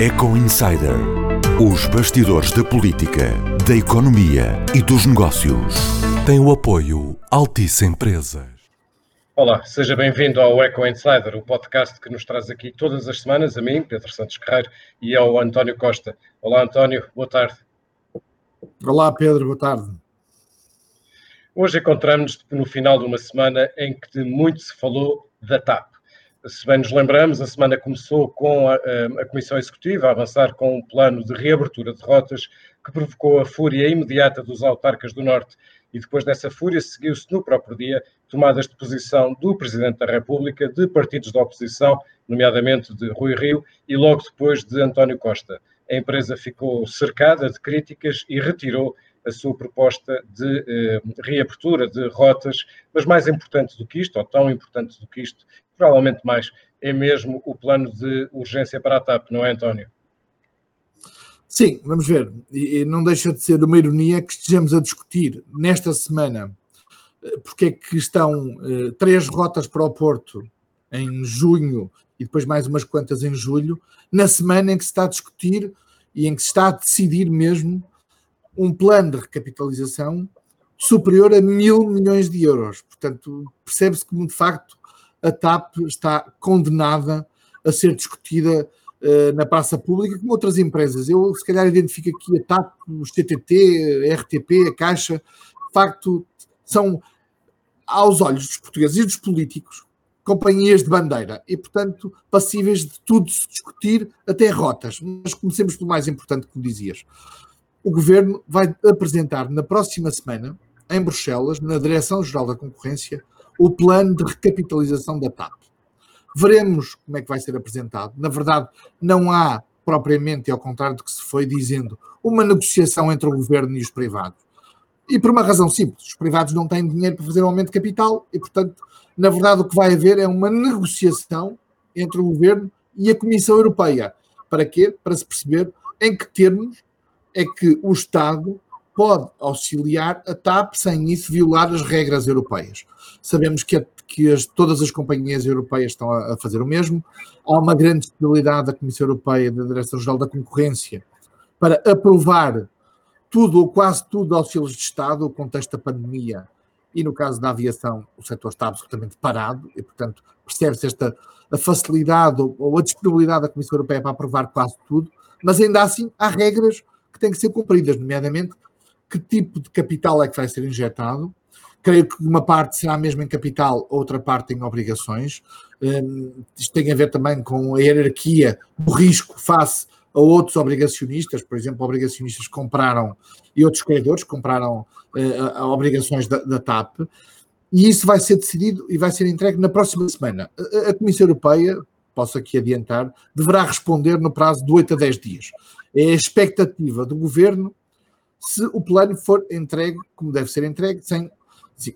Eco Insider. Os bastidores da política, da economia e dos negócios. Tem o apoio Altice Empresas. Olá, seja bem-vindo ao Eco Insider, o podcast que nos traz aqui todas as semanas, a mim, Pedro Santos Guerreiro, e ao António Costa. Olá, António, boa tarde. Olá, Pedro, boa tarde. Hoje encontramos-nos no final de uma semana em que muito se falou da TAP se bem nos lembramos, a semana começou com a, a, Comissão Executiva a avançar com um plano de reabertura de rotas que provocou a fúria imediata dos autarcas do Norte e depois dessa fúria seguiu-se no próprio dia tomadas de posição do Presidente da República, de partidos da oposição, nomeadamente de Rui Rio, e logo depois de António Costa. A empresa ficou cercada de críticas e retirou a sua proposta de eh, reabertura de rotas, mas mais importante do que isto, ou tão importante do que isto, provavelmente mais, é mesmo o plano de urgência para a TAP, não é, António? Sim, vamos ver. E não deixa de ser uma ironia que estejamos a discutir nesta semana eh, porque é que estão eh, três rotas para o Porto em junho e depois mais umas quantas em julho, na semana em que se está a discutir e em que se está a decidir mesmo um plano de recapitalização superior a mil milhões de euros. Portanto, percebe-se que, de facto, a TAP está condenada a ser discutida uh, na praça pública, como outras empresas. Eu, se calhar, identifico aqui a TAP, os TTT, a RTP, a Caixa. De facto, são, aos olhos dos portugueses e dos políticos, companhias de bandeira e, portanto, passíveis de tudo se discutir, até rotas. Mas comecemos pelo mais importante, como dizias o governo vai apresentar na próxima semana, em Bruxelas, na Direção-Geral da Concorrência, o plano de recapitalização da TAP. Veremos como é que vai ser apresentado. Na verdade, não há propriamente, ao contrário do que se foi dizendo, uma negociação entre o governo e os privados. E por uma razão simples: os privados não têm dinheiro para fazer um aumento de capital e, portanto, na verdade, o que vai haver é uma negociação entre o governo e a Comissão Europeia. Para quê? Para se perceber em que termos é que o Estado pode auxiliar a TAP sem isso violar as regras europeias. Sabemos que, a, que as, todas as companhias europeias estão a, a, fazer o mesmo. Há uma grande disponibilidade da Comissão Europeia, da Direção-Geral da Concorrência, para aprovar tudo ou quase tudo de auxílios de Estado, o contexto da pandemia e no caso da aviação o setor está absolutamente parado e, portanto, percebe-se esta a facilidade ou, ou a disponibilidade da Comissão Europeia para aprovar quase tudo, mas ainda assim há regras que têm que ser cumpridas, nomeadamente que tipo de capital é que vai ser injetado. Creio que uma parte será mesmo em capital, outra parte em obrigações. Um, isto tem a ver também com a hierarquia do risco face a outros obrigacionistas, por exemplo, obrigacionistas compraram e outros credores compraram uh, obrigações da, da, TAP, e isso vai ser decidido e vai ser entregue na próxima semana. A, a Comissão Europeia, posso aqui adiantar, deverá responder no prazo de 8 a 10 dias é a expectativa do governo se o plano for entregue como deve ser entregue, sem,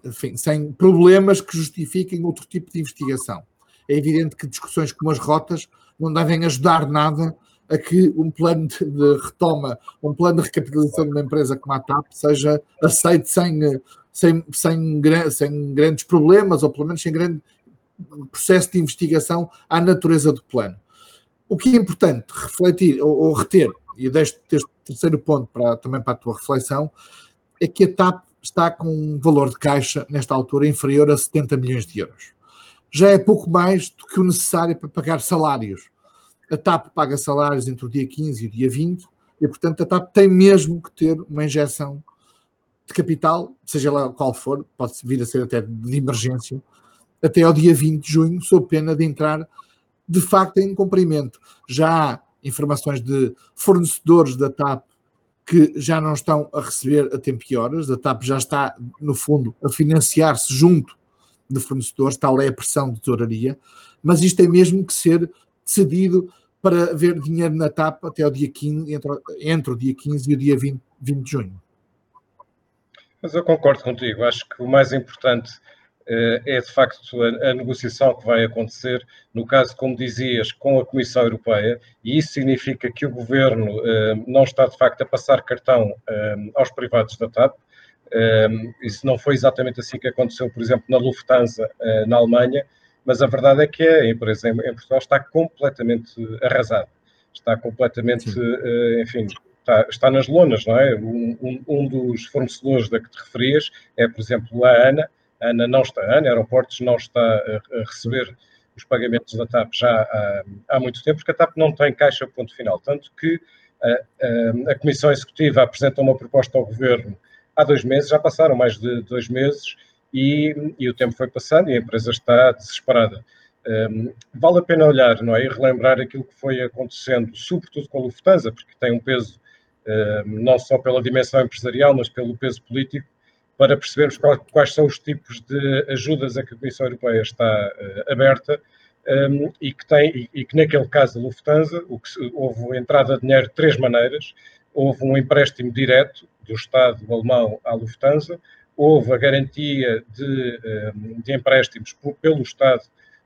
enfim, sem problemas que justifiquem outro tipo de investigação. É evidente que discussões como as rotas não devem ajudar nada a que um plano de, retoma, um plano de recapitalização de uma empresa como a TAP seja aceito sem, sem, sem, sem grandes problemas, ou pelo menos sem grande processo de investigação à natureza do plano. O que é importante refletir ou, ou reter e deixo este terceiro ponto para, também para a tua reflexão, é que a TAP está com um valor de caixa, nesta altura, inferior a 70 milhões de euros. Já é pouco mais do que o necessário para pagar salários. A TAP paga salários entre o dia 15 e o dia 20, e, portanto, a TAP tem mesmo que ter uma injeção de capital, seja lá qual for, pode vir a ser até de emergência, até ao dia 20 de junho, sob pena de entrar de facto em cumprimento. Já há informações de fornecedores da TAP que já não estão a receber a tempo e horas, a TAP já está, no fundo, a financiar-se junto de fornecedores, tal é a pressão de tesouraria, mas isto tem mesmo que ser decidido para haver dinheiro na TAP até o dia 15, entre, entre o dia 15 e o dia 20, 20 de junho. Mas eu concordo contigo, acho que o mais importante é de facto a, a, negociação que vai acontecer, no caso, como dizias, com a Comissão Europeia, e isso significa que o governo eh, não está de facto a passar cartão eh, aos privados da TAP. isso não foi exatamente assim que aconteceu, por exemplo, na Lufthansa, na Alemanha, mas a verdade é que a empresa em, em Portugal está completamente arrasada está completamente, uh, enfim, está, está, nas lonas, não é? Um, um, um, dos fornecedores da que te referias é, por exemplo, a ANA. A ANA não está, a ANA Aeroportos não está a, receber os pagamentos da TAP já há, há, muito tempo, porque a TAP não tem caixa ponto final. Tanto que a, a, a Comissão Executiva apresenta uma proposta ao Governo há dois meses, já passaram mais de dois meses, e, e o tempo foi passando e a empresa está desesperada. Um, vale a pena olhar não é? e relembrar aquilo que foi acontecendo, sobretudo com a Lufthansa, porque tem um peso um, não só pela dimensão empresarial, mas pelo peso político, para percebermos quais são os tipos de ajudas a que a Comissão Europeia está uh, aberta um, e, que tem, e, que naquele caso da Lufthansa houve entrada de dinheiro de três maneiras. Houve um empréstimo direto do Estado alemão à Lufthansa, houve a garantia de, de empréstimos pelo Estado,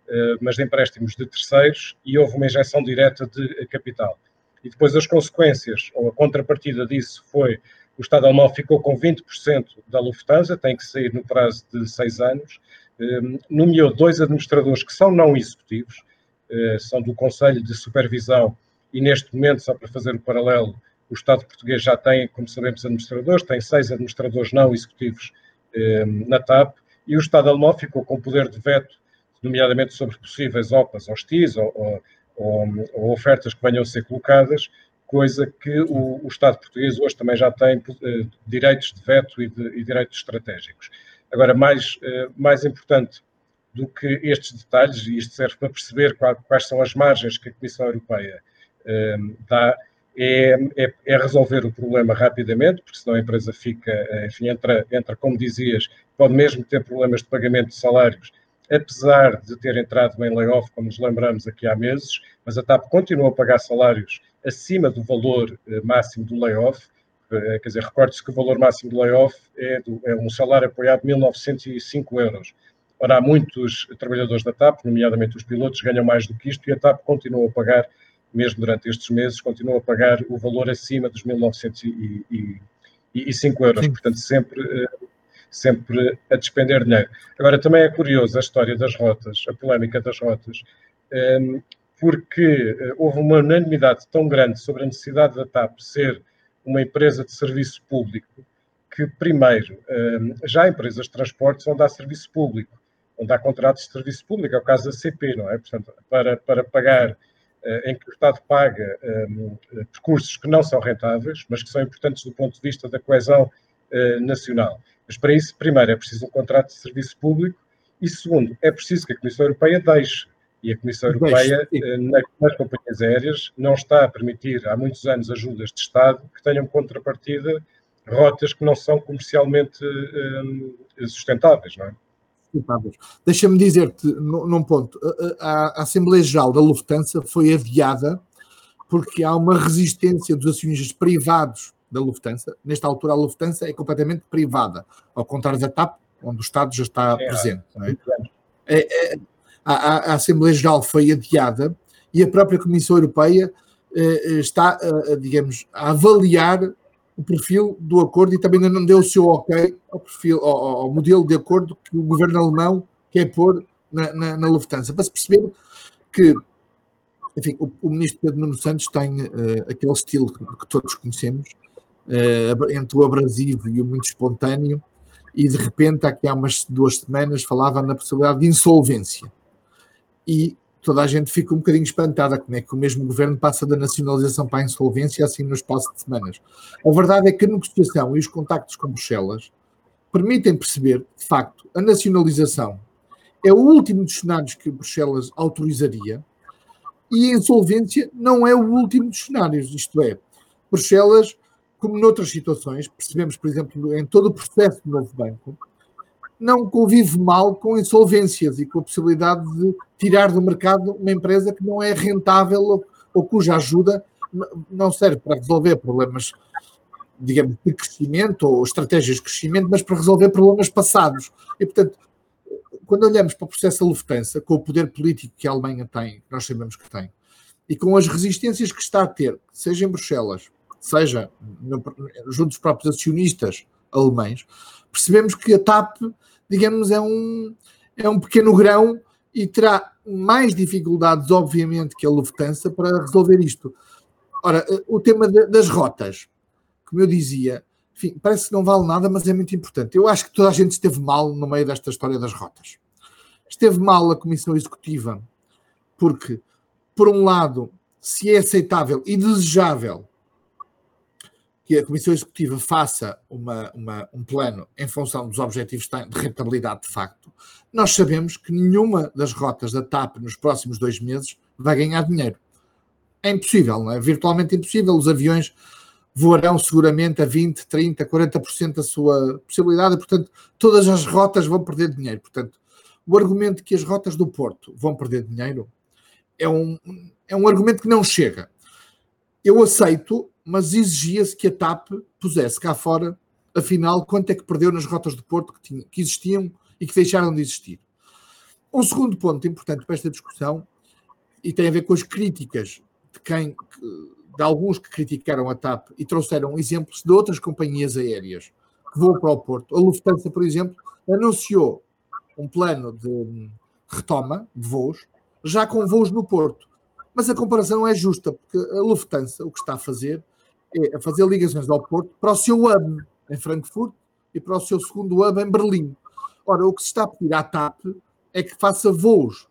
eh, mas de empréstimos de terceiros, e houve uma injeção direta de capital. E depois as consequências, ou a contrapartida disso foi o Estado alemão ficou com 20% da Lufthansa, tem que sair no prazo de seis anos, eh, nomeou dois administradores que são não executivos, eh, são do Conselho de Supervisão, e neste momento, só para fazer o paralelo, o Estado português já tem, como sabemos, administradores, tem seis administradores não executivos eh, na TAP, e o Estado alemão ficou com poder de veto, nomeadamente sobre possíveis OPAs hostis ou, ou, ou, ou ofertas que venham a ser colocadas, coisa que o, o, Estado português hoje também já tem eh, direitos de veto e, de, e direitos estratégicos. Agora, mais, eh, mais importante do que estes detalhes, e isto serve para perceber qual, quais são as margens que a Comissão Europeia eh, dá, é, é, é, resolver o problema rapidamente, porque senão a empresa fica, eh, enfim, entra, entra, como dizias, pode mesmo ter problemas de pagamento de salários, apesar de ter entrado em layoff, como nos lembramos aqui há meses, mas a TAP continua a pagar salários acima do valor eh, máximo do layoff, eh, quer dizer, recorde-se que o valor máximo do layoff é, do, é um salário apoiado de 1.905 euros. Ora, há muitos trabalhadores da TAP, nomeadamente os pilotos, ganham mais do que isto e a TAP continua a pagar mesmo durante estes meses, continua a pagar o valor acima dos 1.905 euros, Sim. portanto, sempre, eh, sempre a despender dinheiro. Agora, também é curioso a história das rotas, a polémica das rotas, ehm, porque eh, houve uma unanimidade tão grande sobre a necessidade da TAP ser uma empresa de serviço público, que, primeiro, ehm, já empresas de transportes vão dar serviço público, vão dar contratos de serviço público, é o caso da CP, não é? Portanto, para, para pagar eh, em que o Estado paga percursos que não são rentáveis, mas que são importantes do ponto de vista da coesão nacional. Mas para isso, primeiro, é preciso um contrato de serviço público e, segundo, é preciso que a Comissão Europeia deixe. E a Comissão Europeia, uh, nas companhias aéreas, não está a permitir há muitos anos ajudas de Estado que tenham contrapartida rotas que não são comercialmente uh, sustentáveis, não é? Deixa-me dizer-te, num ponto, a, a Assembleia Geral da Lufthansa foi adiada porque há uma resistência dos acionistas privados da Lufthansa. Nesta altura, a Lufthansa é completamente privada, ao contrário da TAP, onde o Estado já está é, presente. É? É, é, a, a, Assembleia Geral foi adiada e a própria Comissão Europeia eh, está, eh, digamos, a avaliar o perfil do acordo e também não deu o seu ok ao, perfil, ao, ao modelo de acordo que o governo alemão quer pôr na, na, na Lufthansa, para se perceber que enfim, o, o, ministro Pedro Nuno Santos tem uh, aquele estilo que, que todos conhecemos, uh, entre o abrasivo e o muito espontâneo, e de repente, aqui há umas duas semanas, falava na possibilidade de insolvência. E toda a gente fica um bocadinho espantada como é que o mesmo governo passa da nacionalização para a insolvência assim no espaço de semanas. A verdade é que a negociação e os contactos com Bruxelas permitem perceber, de facto, a nacionalização é o último dos cenários que Bruxelas autorizaria e a insolvência não é o último dos cenários, isto é, Bruxelas, como noutras situações, percebemos, por exemplo, em todo o processo do novo banco, não convive mal com insolvências e com a possibilidade de tirar do mercado uma empresa que não é rentável ou, ou cuja ajuda não serve para resolver problemas, digamos, de crescimento ou estratégias de crescimento, mas para resolver problemas passados. E, portanto, quando olhamos para o processo da Lufthansa, com o poder político que a Alemanha tem, que nós sabemos que tem, e com as resistências que está a ter, seja em Bruxelas, seja no, junto dos próprios acionistas alemães, percebemos que a TAP digamos, é um, é um pequeno grão e terá mais dificuldades, obviamente, que a Lufthansa para resolver isto. Ora, o tema de, das rotas, como eu dizia, enfim, parece que não vale nada, mas é muito importante. Eu acho que toda a gente esteve mal no meio desta história das rotas. Esteve mal a Comissão Executiva, porque, por um lado, se é aceitável e desejável que a Comissão Executiva faça uma, uma, um plano em função dos objetivos de rentabilidade de facto, nós sabemos que nenhuma das rotas da TAP nos próximos dois meses vai ganhar dinheiro. É impossível, não é? Virtualmente impossível. Os aviões voarão seguramente a 20, 30, 40% da sua possibilidade, portanto, todas as rotas vão perder dinheiro. Portanto, o argumento que as rotas do Porto vão perder dinheiro é um, é um argumento que não chega. Eu aceito, mas exigia-se que a TAP pusesse cá fora, afinal, quanto é que perdeu nas rotas do Porto que, tinha, que existiam e que deixaram de existir. Um segundo ponto importante para esta discussão, e tem a ver com as críticas de quem de alguns que criticaram a TAP e trouxeram exemplos de outras companhias aéreas que voam para o Porto. A Lufthansa, por exemplo, anunciou um plano de retoma de voos, já com voos no Porto. Mas a comparação é justa, porque a Lufthansa o que está a fazer é a fazer ligações ao Porto para o seu hub em Frankfurt e para o seu segundo hub em Berlim. Ora, o que se está a pedir à TAP é que faça voos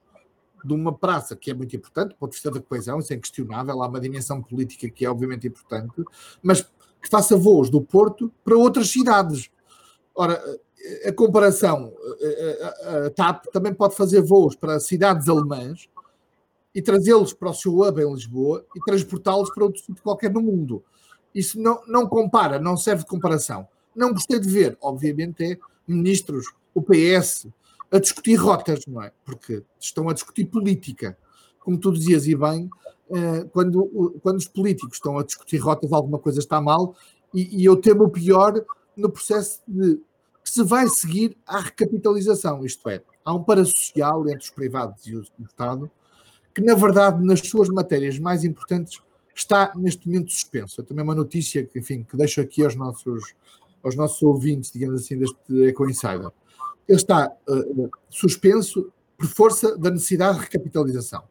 de uma praça que é muito importante, do ponto de vista da coesão, isso é inquestionável, há uma dimensão política que é obviamente importante, mas que faça voos do Porto para outras cidades. Ora, a comparação, a TAP também pode fazer voos para cidades alemãs e trazê-los para o seu hub em Lisboa e transportá-los para outro sítio qualquer no mundo. Isso não, não compara, não serve de comparação. Não gostei de ver, obviamente, é ministros, o PS, a discutir rotas, não é? Porque estão a discutir política. Como tu dizias, e bem, eh, quando, quando os políticos estão a discutir rotas, alguma coisa está mal, e, e eu temo o pior no processo de que se vai seguir à recapitalização, isto é, há um parasocial entre os privados e o Estado, que na verdade, nas suas matérias mais importantes, está neste momento suspenso. É também uma notícia que, enfim, que deixo aqui aos nossos, aos nossos ouvintes, digamos assim, deste Eco Insider ele está uh, suspenso por força da necessidade de recapitalização.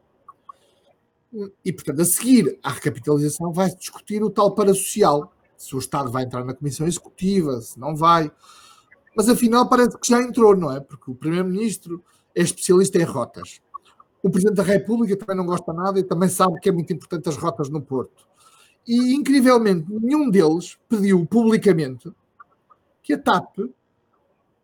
E, portanto, a seguir à recapitalização vai-se discutir o tal parasocial, se o Estado vai entrar na Comissão Executiva, se não vai. Mas afinal parece que já entrou, não é? Porque o Primeiro-Ministro é especialista em rotas. O Presidente da República também não gosta nada e também sabe que é muito importante as rotas no Porto. E, incrivelmente, nenhum deles pediu publicamente que a TAP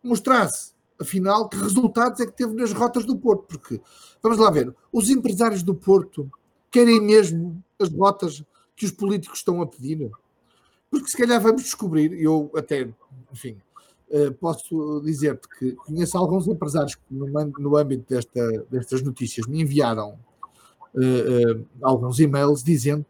mostrasse afinal, que resultados é que teve nas rotas do Porto? Porque, vamos lá ver, os empresários do Porto querem mesmo as rotas que os políticos estão a pedir? Porque se calhar vamos descobrir, eu até, enfim, posso dizer-te que conheço alguns empresários que no, âmbito desta, destas notícias me enviaram uh, uh, alguns e-mails dizendo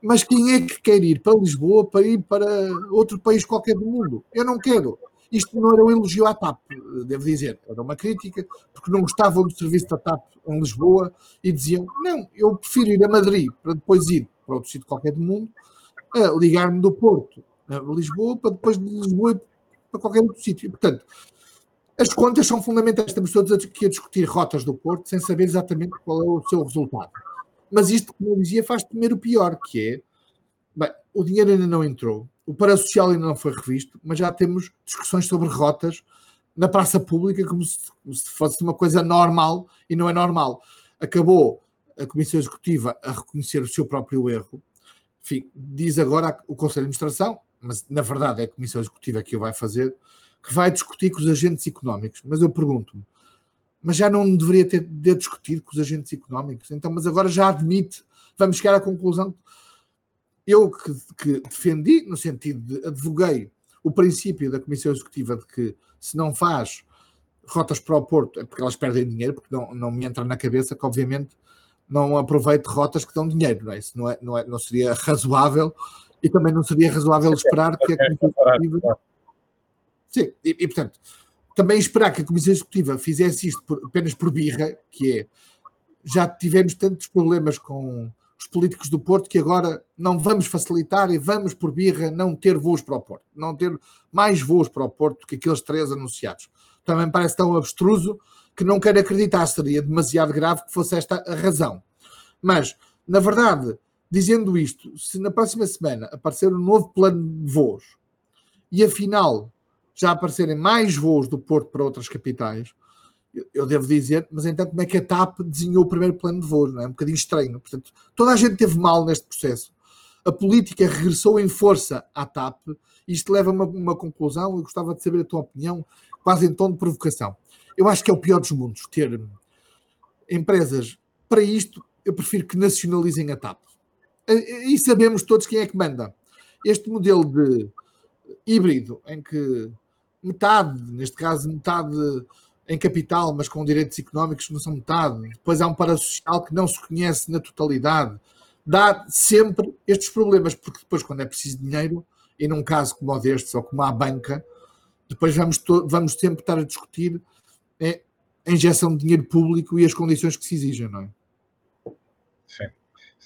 mas quem é que quer ir para Lisboa para ir para outro país qualquer do mundo? Eu não quero. Isto não era um elogio à TAP, devo dizer, era uma crítica, porque não gostavam do serviço da TAP em Lisboa e diziam: não, eu prefiro ir a Madrid para depois ir para outro sítio qualquer do mundo, ligar-me do Porto a Lisboa para depois de Lisboa para qualquer outro sítio. Portanto, as contas são fundamentais. Estamos todos aqui a discutir rotas do Porto sem saber exatamente qual é o seu resultado. Mas isto, como eu dizia, faz temer o pior, que é bem, o dinheiro ainda não entrou, o parasocial ainda não foi revisto, mas já temos discussões sobre rotas na praça pública como se, como se fosse uma coisa normal e não é normal. Acabou a Comissão Executiva a reconhecer o seu próprio erro. Enfim, diz agora o Conselho de Administração, mas na verdade é a Comissão Executiva que o vai fazer, que vai discutir com os agentes económicos. Mas eu pergunto-me, mas já não deveria ter de discutir com os agentes económicos? Então, mas agora já admite, vamos chegar à conclusão eu que, que, defendi, no sentido de advoguei o princípio da Comissão Executiva de que se não faz rotas para o Porto é porque elas perdem dinheiro, porque não, não me entra na cabeça que, obviamente, não aproveito rotas que dão dinheiro, não é? Isso não, é, não, é, não seria razoável e também não seria razoável esperar que a Comissão Executiva. Sim, e, e portanto, também esperar que a Comissão Executiva fizesse isto por, apenas por birra, que é já tivemos tantos problemas com os políticos do Porto que agora não vamos facilitar e vamos, por birra, não ter voos para o Porto, não ter mais voos para o Porto que aqueles três anunciados. Também parece tão abstruso que não quero acreditar, seria demasiado grave que fosse esta a razão. Mas, na verdade, Dizendo isto, se na próxima semana aparecer um novo plano de voos e afinal já aparecerem mais voos do Porto para outras capitais, eu devo dizer, mas então como é que a TAP desenhou o primeiro plano de voos? Não é? Um bocadinho estranho. Portanto, toda a gente teve mal neste processo. A política regressou em força à TAP. Isto leva a uma, uma conclusão. Eu gostava de saber a tua opinião, quase em tom de provocação. Eu acho que é o pior dos mundos ter empresas para isto. Eu prefiro que nacionalizem a TAP. E sabemos todos quem é que manda. Este modelo de híbrido, em que metade, neste caso, metade em capital, mas com direitos económicos que não são metade. Depois há um parasocial que não se conhece na totalidade. Dá sempre estes problemas, porque depois, quando é preciso dinheiro, e num caso como o destes, ou como a banca, depois vamos, vamos sempre estar a discutir é, a injeção de dinheiro público e as condições que se exigem, não é? Sim,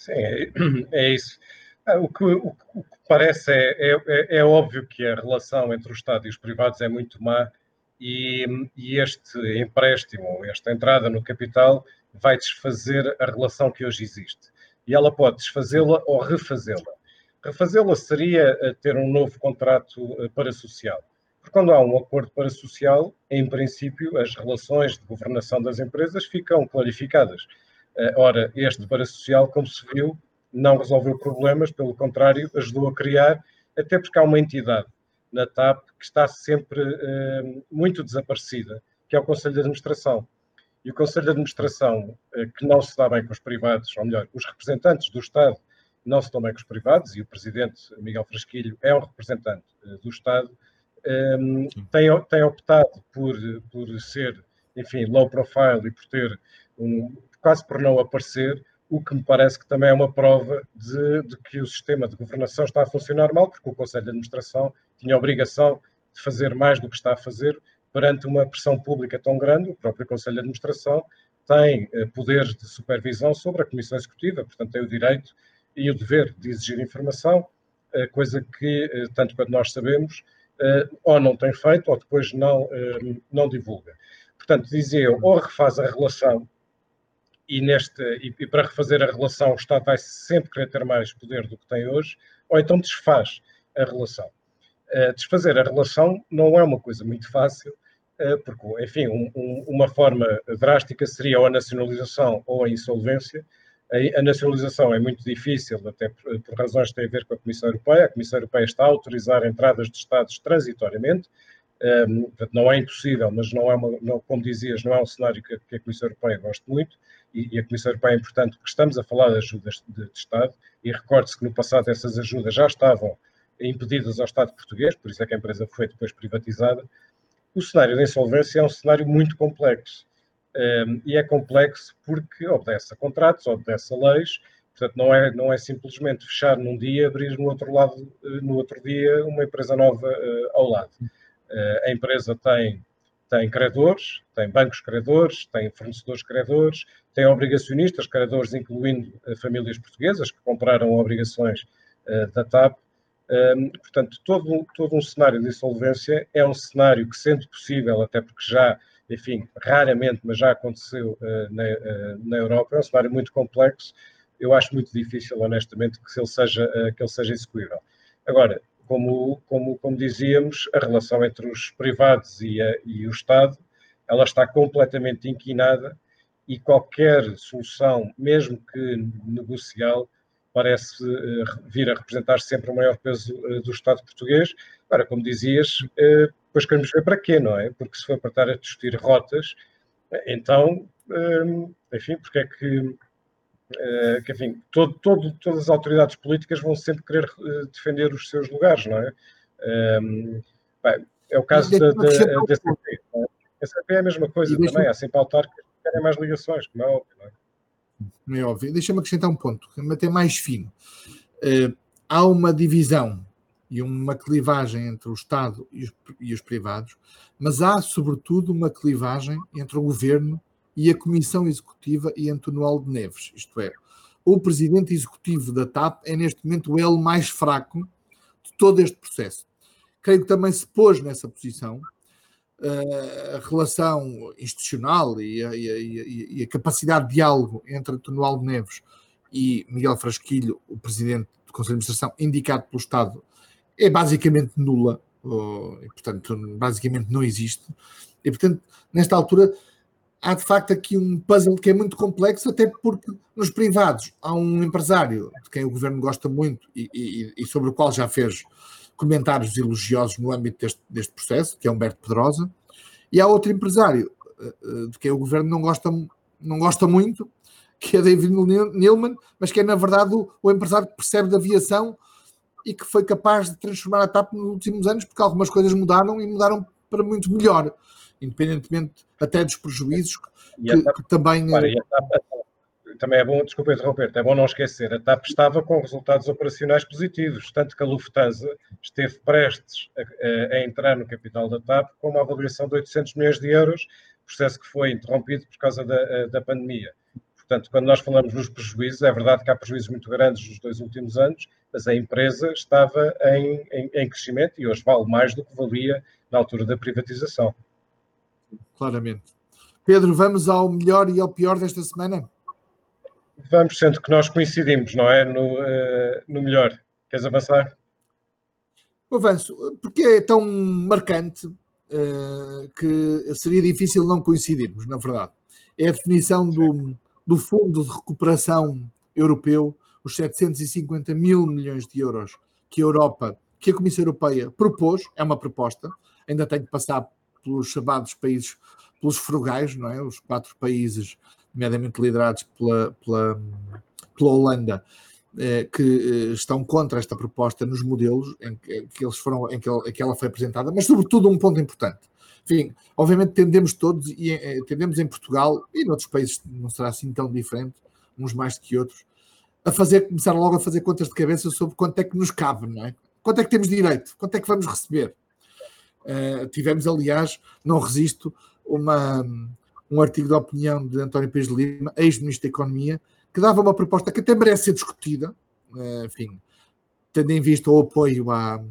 Sim é, é isso. Ah, o que, o que parece é, é, é, óbvio que a relação entre o Estado e os privados é muito má e, e, este empréstimo, esta entrada no capital, vai desfazer a relação que hoje existe. E ela pode desfazê-la ou refazê-la. Refazê-la seria eh, ter um novo contrato eh, para social. Porque quando há um acordo para social, em princípio, as relações de governação das empresas ficam clarificadas. Eh, ora, este para social, como se viu, não resolveu problemas, pelo contrário, ajudou a criar, até porque há uma entidade na TAP que está sempre uh, muito desaparecida, que é o Conselho de Administração. E o Conselho de Administração, uh, que não se dá bem com os privados, ou melhor, os representantes do Estado não se dão bem com os privados, e o Presidente Miguel Frasquilho é um representante do Estado, um, tem, tem optado por, por ser, enfim, low profile e por ter, um, quase por não aparecer, o que me parece que também é uma prova de, de, que o sistema de governação está a funcionar mal, porque o Conselho de Administração tinha a obrigação de fazer mais do que está a fazer perante uma pressão pública tão grande. O próprio Conselho de Administração tem eh, poderes de supervisão sobre a Comissão Executiva, portanto, tem o direito e o dever de exigir informação, eh, coisa que, eh, tanto quanto nós sabemos, eh, ou não tem feito ou depois não, eh, não divulga. Portanto, dizia eu, ou refaz a relação e, neste, e, para refazer a relação o Estado vai sempre querer ter mais poder do que tem hoje, ou então desfaz a relação. Uh, desfazer a relação não é uma coisa muito fácil, uh, porque, enfim, um, um, uma forma drástica seria ou a nacionalização ou a insolvência. A, a nacionalização é muito difícil, até por, por, razões que têm a ver com a Comissão Europeia. A Comissão Europeia está a autorizar entradas de Estados transitoriamente, um, não é impossível, mas não é uma, não, como dizias, não é um cenário que, que a Comissão Europeia gosta muito, e, e, a Comissão Europeia é importante porque estamos a falar de ajudas de, de Estado, e recorde-se que no passado essas ajudas já estavam impedidas ao Estado português, por isso é que a empresa foi depois privatizada. O cenário da insolvência é um cenário muito complexo, um, e é complexo porque obedece a contratos, obedece a leis, portanto não é, não é simplesmente fechar num dia, abrir no outro lado, eh, no outro dia, uma empresa nova uh, ao lado. Eh, a empresa tem, tem credores, tem bancos credores, tem fornecedores credores, tem obrigacionistas credores, incluindo eh, famílias portuguesas que compraram obrigações eh, da TAP. Portanto, todo, todo um cenário de insolvência é um cenário que, sendo possível, até porque já, enfim, raramente, mas já aconteceu na, na Europa, é um cenário muito complexo. Eu acho muito difícil, honestamente, que ele seja, que ele seja execuível. Agora, como, como, como dizíamos, a relação entre os privados e, a, e o Estado, ela está completamente inquinada e qualquer solução, mesmo que negocial, parece uh, vir a representar sempre o maior peso uh, do Estado português. Agora, como dizias, depois queremos ver para quê, não é? Porque se for para estar a discutir rotas, então, enfim, porque é que eh, que, enfim, todo, todo, todas as autoridades políticas vão sempre querer uh, defender os seus lugares, não é? Um, ehm, bem, é o caso da, da, da SAP. A SAP é a mesma coisa também, há sempre autarcas que querem mais ligações, como é óbvio, não é? É óbvio. Deixa-me acrescentar um ponto, até mais fino. Uh, há uma divisão e uma clivagem entre o Estado e os, e os privados, mas há, sobretudo, uma clivagem entre o governo e a Comissão Executiva e António de Neves. Isto é, o presidente executivo da TAP é neste momento o elo mais fraco de todo este processo. Creio que também se pôs nessa posição uh, a relação institucional e a, e, a, e a, capacidade de diálogo entre António de Neves e Miguel Frasquilho, o presidente do Conselho de Administração, indicado pelo Estado, é basicamente nula, portanto, basicamente não existe. E, portanto, nesta altura, há de facto aqui um puzzle que é muito complexo, até porque nos privados há um empresário de quem o governo gosta muito e, e, e sobre o qual já fez comentários elogiosos no âmbito deste, deste, processo, que é Humberto Pedrosa, e há outro empresário eh, eh, de quem o governo não gosta, não gosta muito, que é David Neilman, mas que é na verdade o, o empresário que percebe da aviação e que foi capaz de transformar a TAP nos últimos anos, porque algumas coisas mudaram e mudaram para muito melhor independentemente até dos prejuízos que, que também. Para, eh, também é bom, desculpa interromper, é bom não esquecer, a TAP estava com resultados operacionais positivos, tanto que a Lufthansa esteve prestes a, a entrar no capital da TAP com uma avaliação de 800 milhões de euros, processo que foi interrompido por causa da, eh, da pandemia. Portanto, quando nós falamos nos prejuízos, é verdade que há prejuízos muito grandes nos dois últimos anos, mas a empresa estava em, em, em crescimento e hoje vale mais do que valia na altura da privatização claramente. Pedro, vamos ao melhor e ao pior desta semana? Vamos, sendo que nós coincidimos, não é? No, uh, no melhor. Queres avançar? Avanço, porque é tão marcante uh, que seria difícil não coincidirmos, na verdade. É a definição do, do Fundo de Recuperação Europeu, os 750 mil milhões de euros que a Europa, que a Comissão Europeia propôs, é uma proposta, ainda tem que passar pelos chamados países, pelos frugais, não é? Os quatro países, nomeadamente liderados pela, pela, pela Holanda, eh, que eh, estão contra esta proposta nos modelos em que, que eles foram, em que, em que ela foi apresentada, mas sobretudo um ponto importante. Enfim, obviamente tendemos todos, e eh, tendemos em Portugal, e noutros países não será assim tão diferente, uns mais do que outros, a fazer, começar logo a fazer contas de cabeça sobre quanto é que nos cabe, não é? Quanto é que temos direito? Quanto é que vamos receber? Uh, tivemos, aliás, não resisto, uma, um artigo de opinião de António Pires de Lima, ex-ministro da Economia, que dava uma proposta que até merece ser discutida, uh, enfim, tendo em vista o apoio à,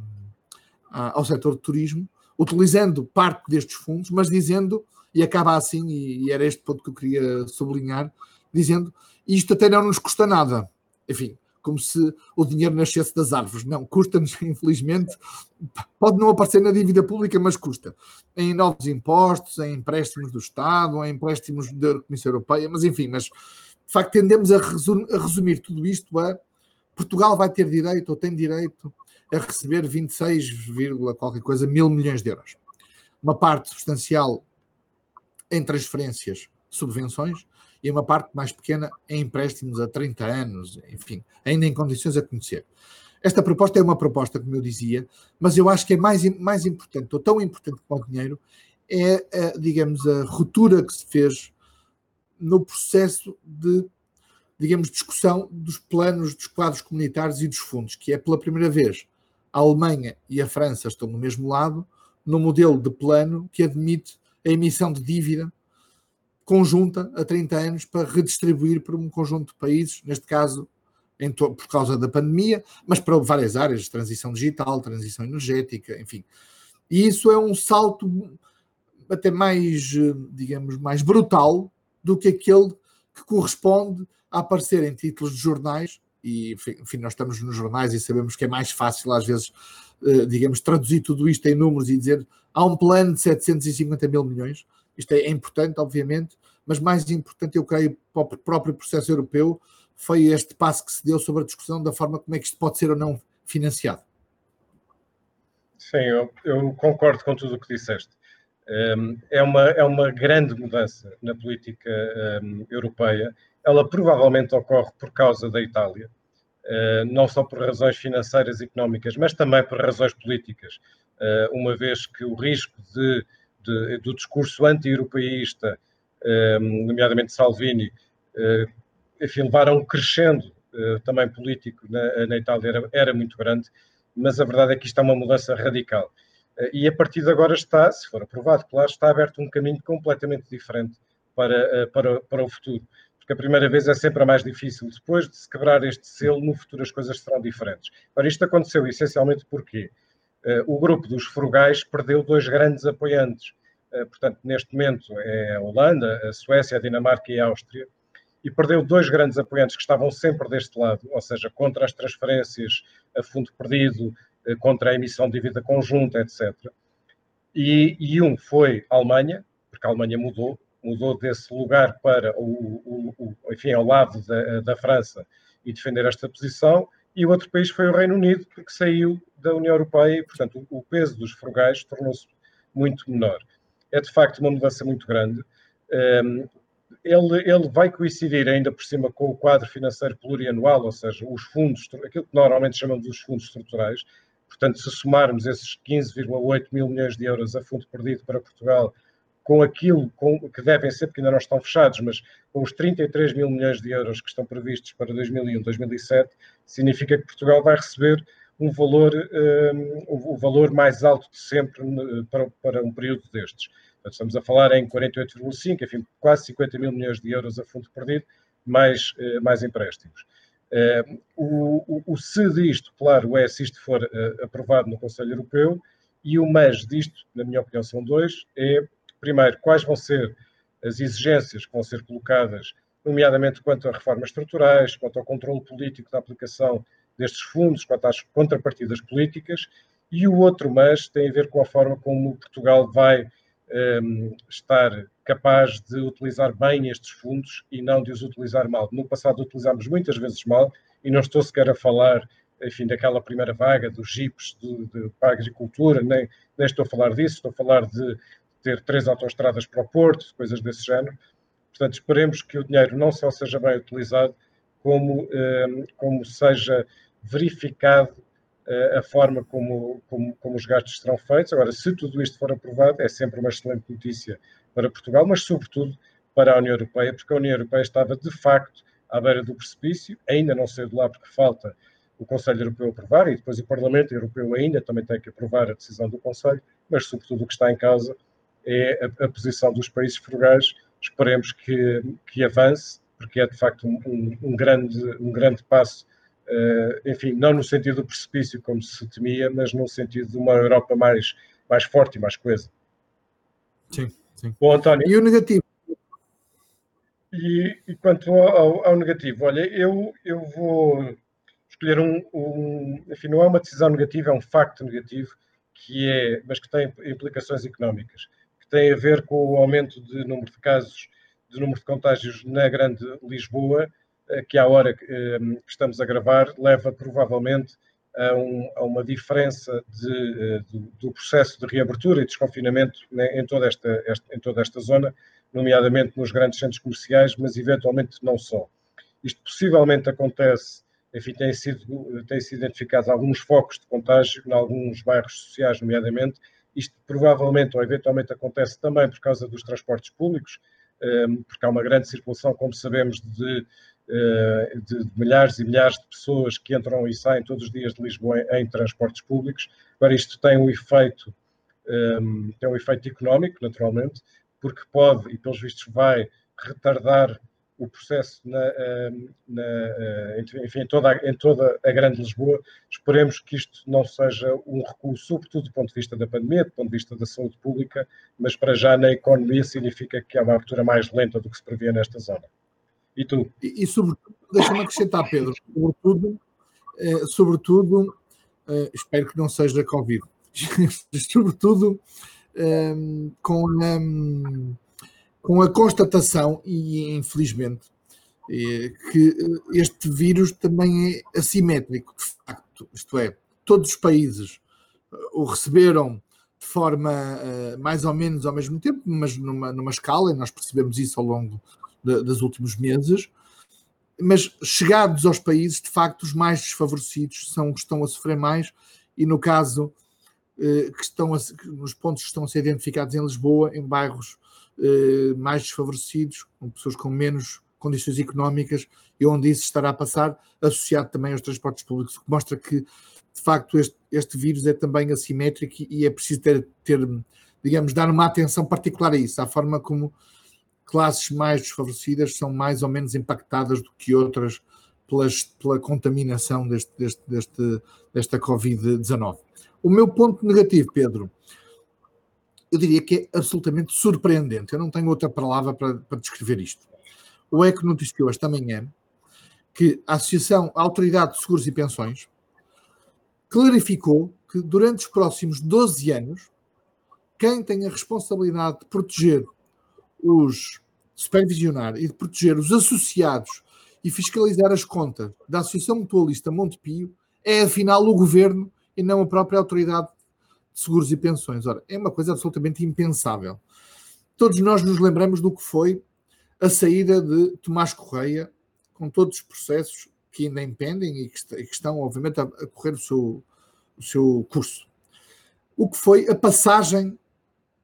à, ao setor de turismo, utilizando parte destes fundos, mas dizendo, e acaba assim, e, e era este ponto que eu queria sublinhar, dizendo isto até não nos custa nada. Enfim, como se o dinheiro nascesse das árvores. Não, custa-nos, infelizmente, pode não aparecer na dívida pública, mas custa. Em novos impostos, em empréstimos do Estado, em empréstimos da Comissão Europeia, mas enfim, mas de facto tendemos a resumir, a resumir tudo isto a Portugal vai ter direito ou tem direito a receber 26, qualquer coisa mil milhões de euros. Uma parte substancial em transferências, subvenções, e uma parte mais pequena em empréstimos a 30 anos, enfim, ainda em condições a conhecer. Esta proposta é uma proposta, como eu dizia, mas eu acho que é mais, mais importante, ou tão importante como o dinheiro, é, a, digamos, a ruptura que se fez no processo de, digamos, discussão dos planos, dos quadros comunitários e dos fundos, que é pela primeira vez a Alemanha e a França estão no mesmo lado, no modelo de plano que admite a emissão de dívida conjunta a 30 anos para redistribuir para um conjunto de países, neste caso por causa da pandemia, mas para várias áreas, transição digital, transição energética, enfim. E isso é um salto até mais, digamos, mais brutal do que aquele que corresponde a aparecer em títulos de jornais, e enfim, nós estamos nos jornais e sabemos que é mais fácil às vezes, eh, digamos, traduzir tudo isto em números e dizer há um plano de 750 mil milhões, isto é importante, obviamente, mas mais importante, eu creio, para o próprio processo europeu, foi este passo que se deu sobre a discussão da forma como é que isto pode ser ou não financiado. Sim, eu, eu concordo com tudo o que disseste. Um, é, uma, é uma grande mudança na política um, europeia. Ela provavelmente ocorre por causa da Itália, uh, não só por razões financeiras e económicas, mas também por razões políticas, uh, uma vez que o risco de, de do discurso anti-europeísta Ehm, nomeadamente Salvini, eh, enfim, levaram crescendo eh, também político na, na Itália era, era, muito grande, mas a verdade é que isto é uma mudança radical. Eh, e a partir de agora está, se for aprovado, claro, está aberto um caminho completamente diferente para, para, para o futuro. Porque a primeira vez é sempre a mais difícil. Depois de se quebrar este selo, no futuro as coisas serão diferentes. Ora, isto aconteceu essencialmente porque o grupo dos frugais perdeu dois grandes apoiantes eh, portanto, neste momento é a Holanda, a Suécia, a Dinamarca e a Áustria, e perdeu dois grandes apoiantes que estavam sempre deste lado, ou seja, contra as transferências a fundo perdido, eh, contra a emissão de dívida conjunta, etc. E, e, um foi a Alemanha, porque a Alemanha mudou, mudou desse lugar para o, o, o enfim, ao lado da, da, França e defender esta posição, e o outro país foi o Reino Unido, porque saiu da União Europeia e, portanto, o, peso dos frugais tornou-se muito menor. É de facto uma mudança muito grande. Ehm, ele, ele vai coincidir ainda por cima com o quadro financeiro plurianual, ou seja, os fundos, aquilo que normalmente chamamos dos fundos estruturais. Portanto, se somarmos esses 15,8 mil milhões de euros a fundo perdido para Portugal com aquilo com, que devem ser, porque ainda não estão fechados, mas com os 33 mil milhões de euros que estão previstos para 2001, 2007, significa que Portugal vai receber um valor, um, o valor mais alto de sempre para, para um período destes. Estamos a falar em 48,5, enfim, quase 50 mil milhões de euros a fundo perdido, mais, eh, mais empréstimos. Eh, o, o, o se disto, claro, é se isto for eh, aprovado no Conselho Europeu, e o mas disto, na minha opinião, são dois, é, primeiro, quais vão ser as exigências que vão ser colocadas, nomeadamente quanto a reformas estruturais, quanto ao controle político da aplicação destes fundos, quanto às contrapartidas políticas, e o outro mas tem a ver com a forma como Portugal vai um, estar capaz de utilizar bem estes fundos e não de os utilizar mal. No passado utilizámos muitas vezes mal e não estou sequer a falar, enfim, daquela primeira vaga dos jipes de, de, para a agricultura, nem, nem estou a falar disso, estou a falar de ter três autoestradas para o Porto, coisas desse género. Portanto, esperemos que o dinheiro não só seja bem utilizado, como, um, como seja verificado eh, a forma como, como, como, os gastos serão feitos. Agora, se tudo isto for aprovado, é sempre uma excelente notícia para Portugal, mas sobretudo para a União Europeia, porque a União Europeia estava de facto à beira do precipício, ainda não saiu de lá porque falta o Conselho Europeu aprovar e depois o Parlamento Europeu ainda também tem que aprovar a decisão do Conselho, mas sobretudo o que está em causa é a, a posição dos países frugais. Esperemos que, que avance, porque é de facto um, um, um grande, um grande passo enfim, não no sentido do precipício, como se temia, mas no sentido de uma Europa mais, mais forte e mais coesa. Sim, sim. Bom, António. E o negativo? E, e quanto ao, ao, negativo, olha, eu, eu vou escolher um, um, Enfim, não é uma decisão negativa, é um facto negativo, que é, mas que tem implicações económicas, que tem a ver com o aumento de número de casos, de número de contágios na Grande Lisboa que à hora ehm, que estamos a gravar leva provavelmente a, um, a uma diferença de, eh, de, do processo de reabertura e desconfinamento né, em, toda esta, esta, em toda esta zona, nomeadamente nos grandes centros comerciais, mas eventualmente não só. Isto possivelmente acontece, enfim, têm sido, têm sido identificados alguns focos de contágio em alguns bairros sociais, nomeadamente. Isto provavelmente ou eventualmente acontece também por causa dos transportes públicos, ehm, porque há uma grande circulação, como sabemos, de eh, de, milhares e milhares de pessoas que entram e saem todos os dias de Lisboa em, transportes públicos. Agora, isto tem um efeito, ehm, tem um efeito económico, naturalmente, porque pode, e pelos vistos vai, retardar o processo na, ehm, na, eh, enfim, em, toda, em toda a grande Lisboa. Esperemos que isto não seja um recuo, sobretudo do ponto de vista da pandemia, do ponto de vista da saúde pública, mas para já na economia significa que há uma abertura mais lenta do que se previa nesta zona. E tu? E, e sobretudo, deixa-me acrescentar, Pedro, sobretudo, eh, sobretudo eh, espero que não seja Covid, sobretudo eh, com, a, com a constatação, e infelizmente, eh, que este vírus também é assimétrico, de facto, isto é, todos os países eh, o receberam de forma mais ou menos ao mesmo tempo, mas numa, numa escala, e nós percebemos isso ao longo de, dos últimos meses, mas chegados aos países, de facto, os mais desfavorecidos são os que estão a sofrer mais, e no caso eh, que estão a, nos pontos que estão a ser identificados em Lisboa, em bairros eh, mais desfavorecidos, com pessoas com menos condições económicas, e onde isso estará a passar, associado também aos transportes públicos, o que mostra que, de facto, este, este vírus é também assimétrico e é preciso ter, ter, digamos, dar uma atenção particular a isso, à forma como classes mais desfavorecidas são mais ou menos impactadas do que outras pelas, pela contaminação deste, deste, deste, desta Covid-19. O meu ponto negativo, Pedro, eu diria que é absolutamente surpreendente. Eu não tenho outra palavra para, para descrever isto. o ECO noticiou esta manhã que a Associação Autoridade de Seguros e Pensões clarificou que durante os próximos 12 anos, quem tem a responsabilidade de proteger os supervisionar e de proteger os associados e fiscalizar as contas da Associação Mutualista Montepio é afinal o governo e não a própria autoridade de seguros e pensões. Ora, é uma coisa absolutamente impensável. Todos nós nos lembramos do que foi a saída de Tomás Correia, com todos os processos que ainda impendem e que, estão, obviamente, a, correr o seu, o seu curso. O que foi a passagem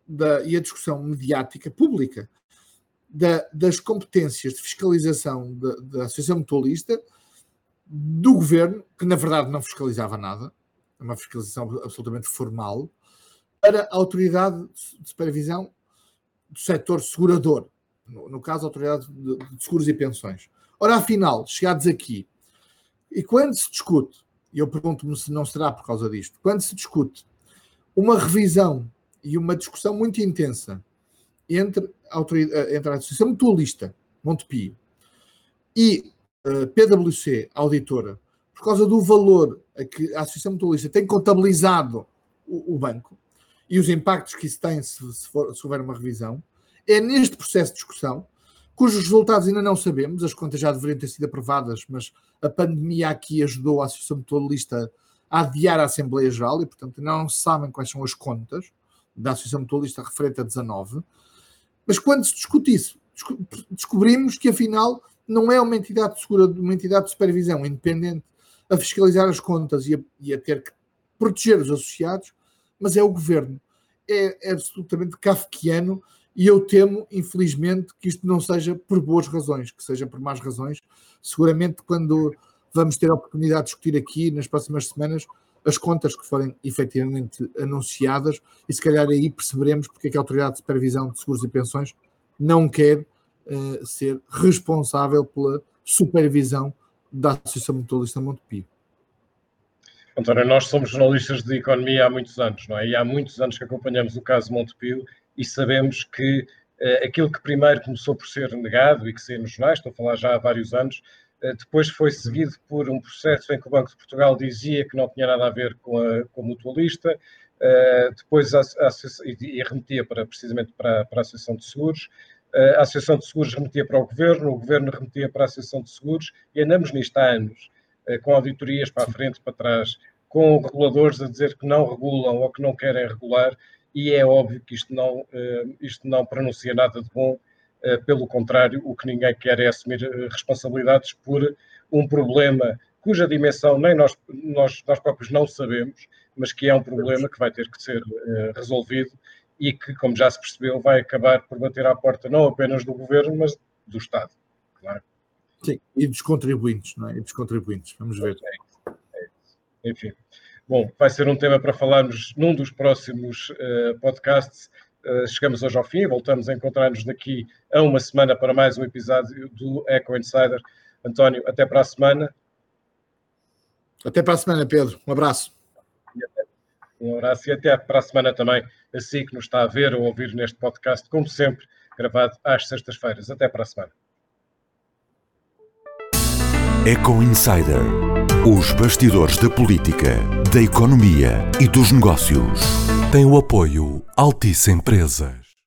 da, e a discussão mediática pública da, das competências de fiscalização da, da Associação Mutualista do governo, que na verdade não fiscalizava nada, é uma fiscalização absolutamente formal, para a autoridade de supervisão do setor segurador, no, no caso, a autoridade de, de seguros e pensões. Ora, afinal, chegados aqui, e quando se discute, e eu pergunto-me se não será por causa disto, quando se discute uma revisão e uma discussão muito intensa entre entre a Associação Mutualista, Montepio, e a eh, PwC, auditora, por causa do valor a que a Associação Mutualista tem contabilizado o, o banco e os impactos que isso tem se, se, for, se houver uma revisão, é neste processo de discussão, cujos resultados ainda não sabemos, as contas já deveriam ter sido aprovadas, mas a pandemia aqui ajudou a Associação Mutualista a adiar a Assembleia Geral e, portanto, não sabem quais são as contas da Associação Mutualista referente a 19. Mas quando se discute isso, descobrimos que afinal não é uma entidade de segura, uma entidade de supervisão independente a fiscalizar as contas e a, e a ter que proteger os associados, mas é o governo. É, é absolutamente kafkiano e eu temo, infelizmente, que isto não seja por boas razões, que seja por más razões. Seguramente, quando vamos ter a oportunidade de discutir aqui nas próximas semanas as contas que forem efetivamente anunciadas, e se calhar aí perceberemos porque é que a Autoridade de Supervisão de Seguros e Pensões não quer uh, ser responsável pela supervisão da Associação Mutualista Montepio. António, nós somos jornalistas de economia há muitos anos, não é? E há muitos anos que acompanhamos o caso Montepio e sabemos que uh, aquilo que primeiro começou por ser negado e que saiu nos jornais, estou a falar já há vários anos, depois foi seguido por um processo em que o Banco de Portugal dizia que não tinha nada a ver com a, com a mutualista, uh, depois a, a, e, remetia para, precisamente para, para a Associação de Seguros, a Associação de Seguros remetia para o Governo, o Governo remetia para a Associação de Seguros e andamos nisto há anos, com auditorias para a frente, para trás, com reguladores a dizer que não regulam ou que não querem regular e é óbvio que isto não, eh, isto não pronuncia nada de bom, eh, pelo contrário, o que ninguém quer é assumir eh, responsabilidades por um problema cuja dimensão nem nós, nós, nós próprios não sabemos, mas que é um problema que vai ter que ser resolvido e que, como já se percebeu, vai acabar por bater à porta não apenas do governo, mas do Estado, claro. Sim, e dos contribuintes, não é? E dos contribuintes, vamos ver. É é. Enfim. Bom, vai ser um tema para falarmos num dos próximos uh, podcasts. Uh, chegamos hoje ao fim, voltamos a encontrar-nos daqui a uma semana para mais um episódio do Eco Insider. António, até para a semana. Até para a semana, Pedro. Um abraço. Um abraço e até para a semana também, assim que nos está a ver ou ouvir neste podcast, como sempre, gravado às sextas-feiras. Até para a semana. Eco Insider. Os bastidores da política, da economia e dos negócios. Tem o apoio Altice Empresas.